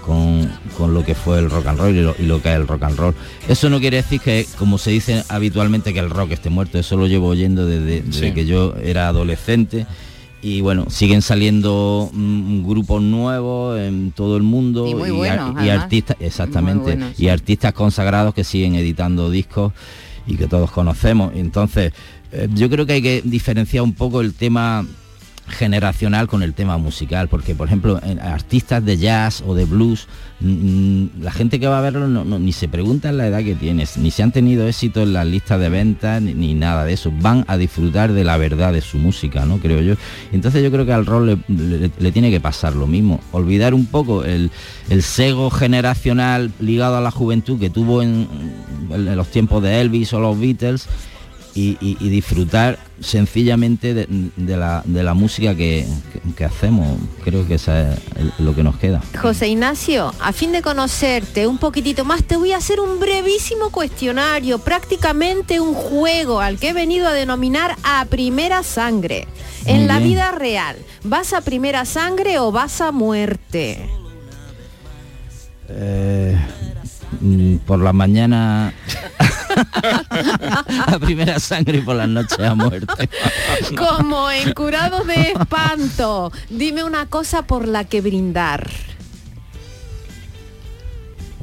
con, con lo que fue el rock and roll y lo, y lo que es el rock and roll. Eso no quiere decir que, como se dice habitualmente, que el rock esté muerto. Eso lo llevo oyendo desde, desde Sí. que yo era adolescente. Y bueno, siguen saliendo mm, grupos nuevos en todo el mundo Y buenos, artistas, exactamente, y artistas consagrados que siguen editando discos y que todos conocemos. Entonces, eh, yo creo que hay que diferenciar un poco el tema generacional con el tema musical, porque por ejemplo en artistas de jazz o de blues, la gente que va a verlo no- no- ni se pregunta la edad que tienes, ni si han tenido éxito en las listas de ventas, ni, nada de eso, van a disfrutar de la verdad de su música, ¿no? Creo yo. Entonces yo creo que al rol le tiene que pasar lo mismo, olvidar un poco el, el sego generacional ligado a la juventud que tuvo en, en los tiempos de Elvis o los Beatles y, y- y disfrutar sencillamente de, de la, de la música que, que- que hacemos. Creo que eso es el- lo que nos queda. José Ignacio, a fin de conocerte un poquitito más, te voy a hacer un brevísimo cuestionario, prácticamente un juego al que he venido a denominar a primera sangre. En la vida real, ¿vas a primera sangre o vas a muerte? Eh, mm, por la mañana a primera sangre y por las noches a muerte. Como en curados de espanto, dime una cosa por la que brindar.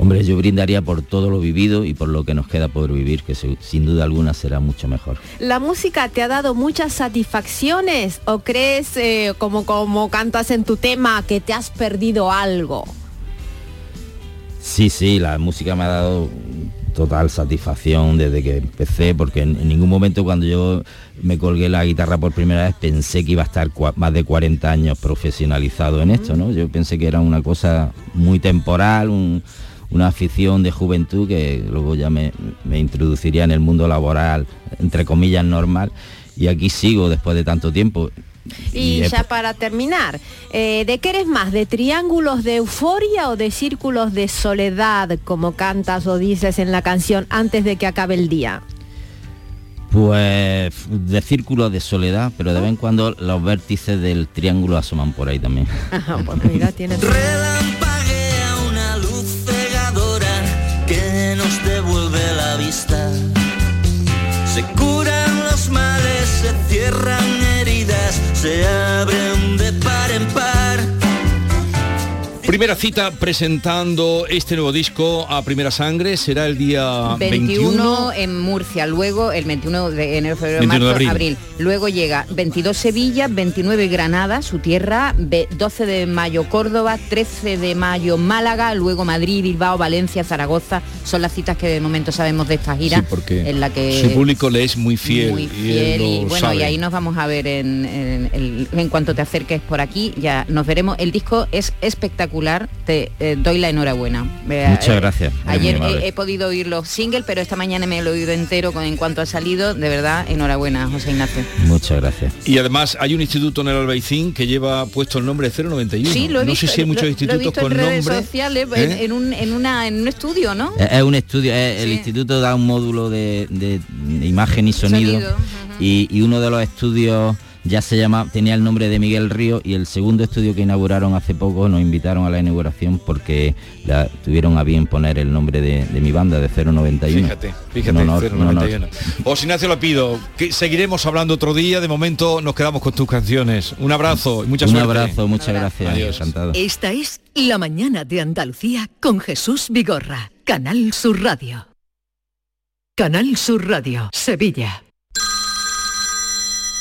Hombre, yo brindaría por todo lo vivido y por lo que nos queda por vivir, que sin duda alguna será mucho mejor. ¿La música te ha dado muchas satisfacciones o crees, eh, como, como cantas en tu tema, que te has perdido algo? Sí, sí, la música me ha dado total satisfacción desde que empecé, porque en, ningún momento cuando yo me colgué la guitarra por primera vez pensé que iba a estar más de 40 años profesionalizado en esto, ¿no? Yo pensé que era una cosa muy temporal, un- una afición de juventud que luego ya me introduciría en el mundo laboral, entre comillas, normal, y aquí sigo después de tanto tiempo. Y ya para terminar, eh, ¿de qué eres más? ¿De triángulos de euforia o de círculos de soledad, como cantas o dices en la canción antes de que acabe el día? Pues de círculos de soledad, pero de vez en cuando los vértices del triángulo asoman por ahí también. pues mira. Relampaguea una luz cegadora que nos devuelve la vista. Se curan los males, se cierran Yeah. Primera cita presentando este nuevo disco a Primera Sangre será el día 21, 21 en Murcia, luego el 21 de enero, febrero, 21 de marzo, abril. abril. Luego llega 22 Sevilla, 29 Granada, su tierra, ve- 12 de mayo Córdoba, 13 de mayo Málaga, luego Madrid, Bilbao, Valencia, Zaragoza. Son las citas que de momento sabemos de esta gira Sí, porque en la que su público le es muy fiel, muy y fiel y, bueno sabe. y ahí nos vamos a ver en, en- en- en cuanto te acerques por aquí ya nos veremos el disco es espectacular te eh, doy la enhorabuena Eh, Muchas eh, gracias, ayer he, he podido oír los singles pero esta mañana me lo he oído entero con en cuanto ha salido de verdad enhorabuena José Ignacio Muchas gracias. Y además hay un instituto en el Albaicín que lleva puesto el nombre de 091. sí lo he no visto sé si hay lo- muchos lo he institutos visto con en redes nombre. sociales en, ¿eh? en un, en, una, en un estudio ¿no? Es es un estudio, es- el instituto da un módulo de, de- de imagen y sonido, Sonido, y, y uno de los estudios ya se llama, tenía el nombre de Miguel Río y el segundo estudio que inauguraron hace poco nos invitaron a la inauguración porque la, tuvieron a bien poner el nombre de, de mi banda de 091. Fíjate, fíjate, Un honor, un honor. 091. Os Ignacio lo pido, que seguiremos hablando otro día, de momento nos quedamos con tus canciones. Un abrazo y mucha Un suerte. abrazo, muchas gracias. Adiós. Encantado. Esta es La mañana de Andalucía con Jesús Vigorra, Canal Sur Radio. Canal Sur Radio, Sevilla.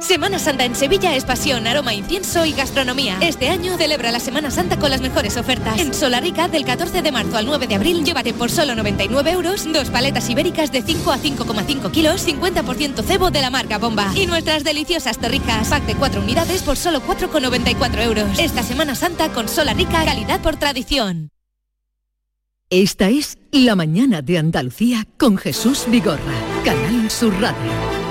Semana Santa en Sevilla es pasión, aroma, incienso y gastronomía. Este año celebra la Semana Santa con las mejores ofertas. En Solarica, del 14 de marzo al 9 de abril, llévate por solo 99 euros dos paletas ibéricas de 5 a 5,5 kilos, 50% cebo de la marca Bomba. Y nuestras deliciosas torrijas, pack de 4 unidades por solo 4,94 euros. Esta Semana Santa con Solarica, calidad por tradición. Esta es La mañana de Andalucía con Jesús Vigorra, Canal Sur Radio.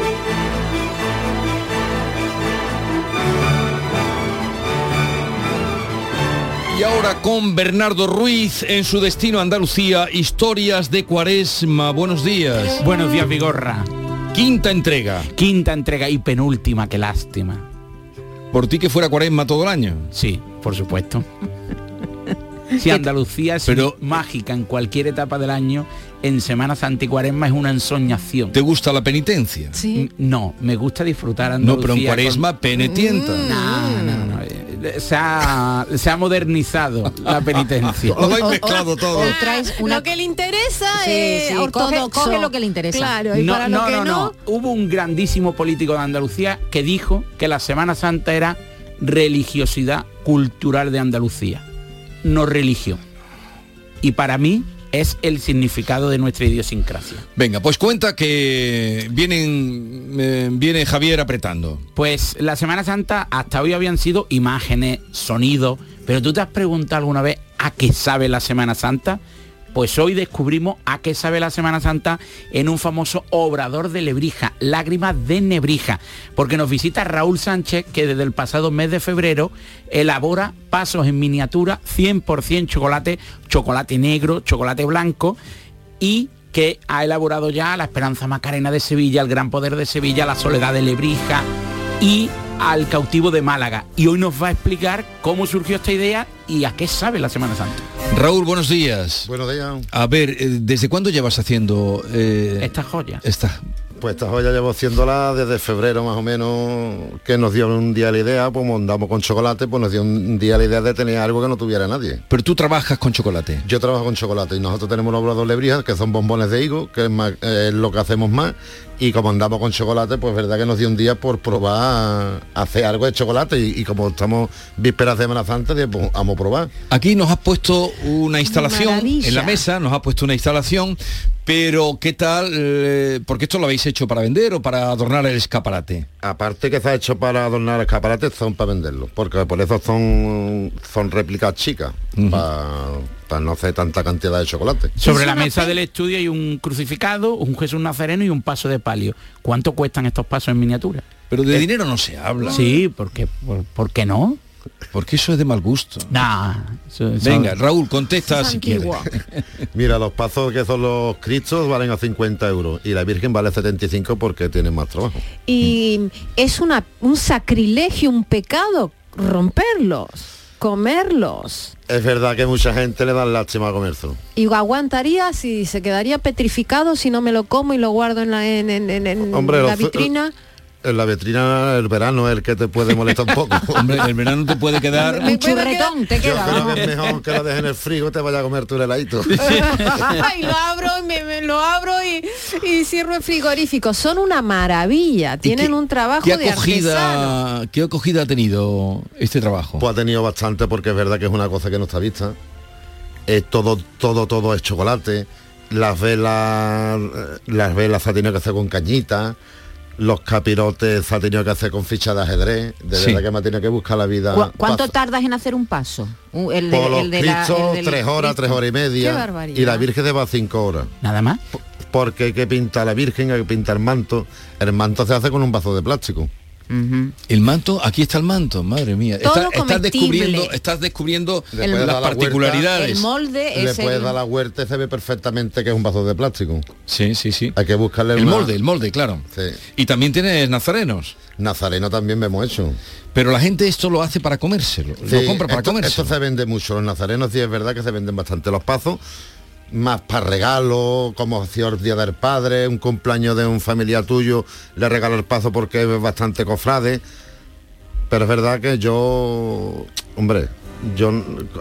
Y ahora con Bernardo Ruiz en su destino Andalucía, historias de Cuaresma. Buenos días. Buenos días, Vigorra. Quinta entrega. Quinta entrega y penúltima, qué lástima. ¿Por ti que fuera Cuaresma todo el año? Sí, por supuesto. Si Andalucía es Pero- mágica en cualquier etapa del año, en Semana Santa y Cuaresma es una ensoñación. ¿Te gusta la penitencia? Sí. No, me gusta disfrutar No, Andalucía. pero en Cuaresma penetienta. No, no, no. Se ha, se ha modernizado la penitencia. Lo habéis mezclado todo. O traes una... Lo que le interesa Sí, es sí, coge- ortodoxo. coge lo que le interesa. Claro, y no, para no, lo que no, no, no. Hubo un grandísimo político de Andalucía que dijo que la Semana Santa era religiosidad cultural de Andalucía, no religión. Y para mí es el significado de nuestra idiosincrasia. Venga, pues cuenta que vienen, eh, viene Javier apretando. Pues la Semana Santa hasta hoy habían sido imágenes, sonidos, pero tú te has preguntado alguna vez a qué sabe la Semana Santa? Pues hoy descubrimos a qué sabe la Semana Santa en un famoso obrador de Lebrija, Lágrimas de Nebrija, porque nos visita Raúl Sánchez, que desde el pasado mes de febrero elabora pasos en miniatura, 100% chocolate, chocolate negro, chocolate blanco, y que ha elaborado ya la Esperanza Macarena de Sevilla, el Gran Poder de Sevilla, la Soledad de Lebrija y al cautivo de Málaga. Y hoy nos va a explicar cómo surgió esta idea y a qué sabe la Semana Santa. Raúl, buenos días. Buenos días. A ver, eh, ¿desde cuándo llevas haciendo eh, esta joya? Esta. Pues esta joya llevo haciéndola desde febrero más o menos, que nos dio un día la idea, pues andamos con chocolate, pues nos dio un día la idea de tener algo que no tuviera nadie. Pero tú trabajas con chocolate. Yo trabajo con chocolate y nosotros tenemos los obrador lebrijas, que son bombones de higo, que es, más- es lo que hacemos más. Y como andamos con chocolate, pues verdad que nos dio un día por probar a hacer algo de chocolate. Y, y como estamos vísperas de Semana Santa, pues vamos probar. Aquí nos has puesto una instalación Maravilla. en la mesa, nos has puesto una instalación, pero ¿qué tal? eh, porque esto lo habéis hecho para vender o para adornar el escaparate. Aparte que está hecho para adornar escaparates, son para venderlos, porque por eso son, son réplicas chicas, para, no hacer tanta cantidad de chocolate. Sobre la mesa del estudio hay un crucificado, un Jesús Nazareno y un paso de palio. ¿Cuánto cuestan estos pasos en miniatura? Pero de dinero no se habla. Sí, porque por, ¿por qué no? Porque eso es de mal gusto. Nah, eso- eso- Venga, Raúl, contesta si quieres. Mira, los pasos que son los cristos valen a 50 euros y la Virgen vale 75 porque tienen más trabajo. Y es una, un sacrilegio, un pecado romperlos, comerlos. Es verdad que mucha gente le da lástima a comerlo. Y aguantaría si se quedaría petrificado si no me lo como y lo guardo en la, en, en- en- en Hombre, la los- vitrina. En la vitrina el verano es el que te puede molestar un poco. Hombre, el verano te puede quedar... Un churretón te Yo queda. creo vamos. que es mejor que lo dejes en el frigo te vaya a comer tu heladito. Ay, lo abro y me, me lo abro y, y cierro el frigorífico. Son una maravilla. Tienen un trabajo ¿Qué de artesano. acogida, ¿Qué acogida ha tenido este trabajo? Pues ha tenido bastante porque es verdad que es una cosa que no está vista. Es todo, todo, todo es chocolate. Las velas, eh, las velas se ha tenido que hacer con cañita. Los capirotes se ha tenido que hacer con ficha de ajedrez. De Sí. verdad que me ha tenido que buscar la vida. ¿Cu- ¿Cuánto tardas en hacer un paso? Uh, El de, Por los el de la- tres horas, Cristo. tres horas y Qué media. barbaridad. Y la Virgen lleva cinco horas. Nada más. Porque hay que pintar la Virgen, hay que pintar el manto. El manto se hace con un vaso de plástico. El manto, aquí está el manto, madre mía. Todo Está- estás descubriendo, estás descubriendo las la vuelta, particularidades. Le puedes dar la huerta y se ve perfectamente que es un vaso de plástico. Sí, sí, sí. Hay que buscarle El una- molde, el molde, claro. Y también tienes nazarenos. Nazareno también me hemos hecho. Pero la gente esto lo hace para comérselo. lo compra para esto, comérselo. esto se vende mucho. Los nazarenos sí es verdad que se venden bastante. Los pazos, más para regalo, como hacía el Día del Padre, un cumpleaños de un familiar tuyo, le regalo el pazo porque es bastante cofrade. Pero es verdad que yo, hombre, yo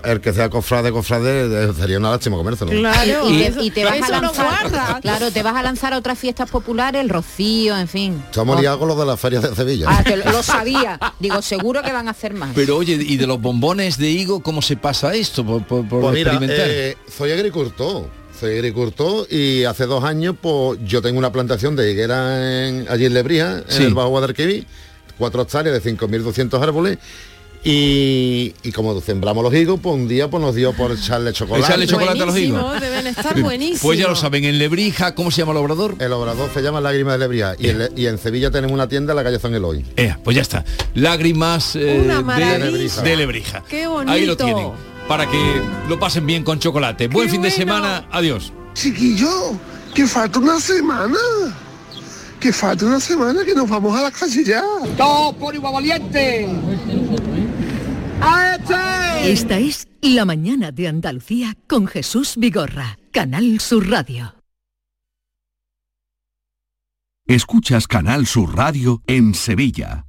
el que sea cofrade, cofrade, eh, sería una lástima comérselo. y, y te, y te vas a lanzar claro te vas a lanzar a otras fiestas populares el rocío en fin Estamos liados con los de las ferias de Sevilla. Ah, que lo, lo sabía digo seguro que van a hacer más Pero oye, y de los bombones de higo, ¿cómo se pasa esto? Por, por- por Pues mira, eh, soy agricultor. Soy agricultor y hace dos años pues yo tengo una plantación de higuera en- allí en Lebrija, en el Bajo Guadalquivir, cuatro hectáreas de 5.200 árboles y, y como sembramos los higos, pues un día pues nos dio por echarle chocolate. Echarle chocolate a los higos. Deben estar buenísimos. Pues ya lo saben, en Lebrija, ¿cómo se llama el obrador? El obrador se llama Lágrimas de Lebrija y, en, Le- y en Sevilla tenemos una tienda en la calle San Eloy. Eh, pues ya está. Lágrimas eh, de Lebrija. Qué bonito. Ahí lo tienen. Para que lo pasen bien con chocolate. Buen fin de semana. Adiós. Chiquillo, que falta una semana. Que falta una semana que nos vamos a la calle ya. ¡Dos por igual valiente! Esta es La mañana de Andalucía con Jesús Vigorra, Canal Sur Radio. Escuchas Canal Sur Radio en Sevilla.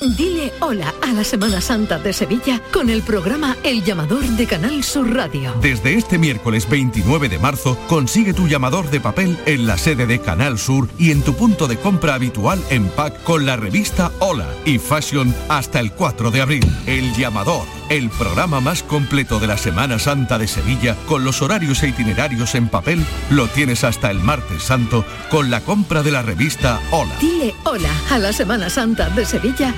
Dile hola a la Semana Santa de Sevilla con el programa El Llamador de Canal Sur Radio. Desde este miércoles 29 de marzo, consigue tu llamador de papel en la sede de Canal Sur y en tu punto de compra habitual en pack con la revista Hola y Fashion hasta el 4 de abril. El Llamador, el programa más completo de la Semana Santa de Sevilla con los horarios e itinerarios en papel, lo tienes hasta el martes santo con la compra de la revista Hola. Dile hola a la Semana Santa de Sevilla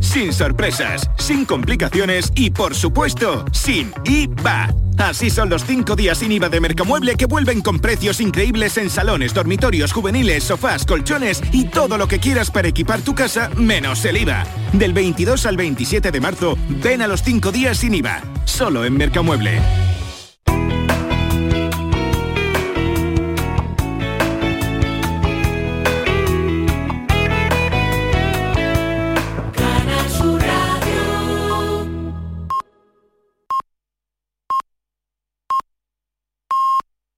Sin sorpresas, sin complicaciones y por supuesto, sin IVA. Así son los cinco días sin IVA de Mercamueble que vuelven con precios increíbles en salones, dormitorios, juveniles, sofás, colchones y todo lo que quieras para equipar tu casa menos el IVA. Del 22 al 27 de marzo, ven a los cinco días sin IVA. Solo en Mercamueble.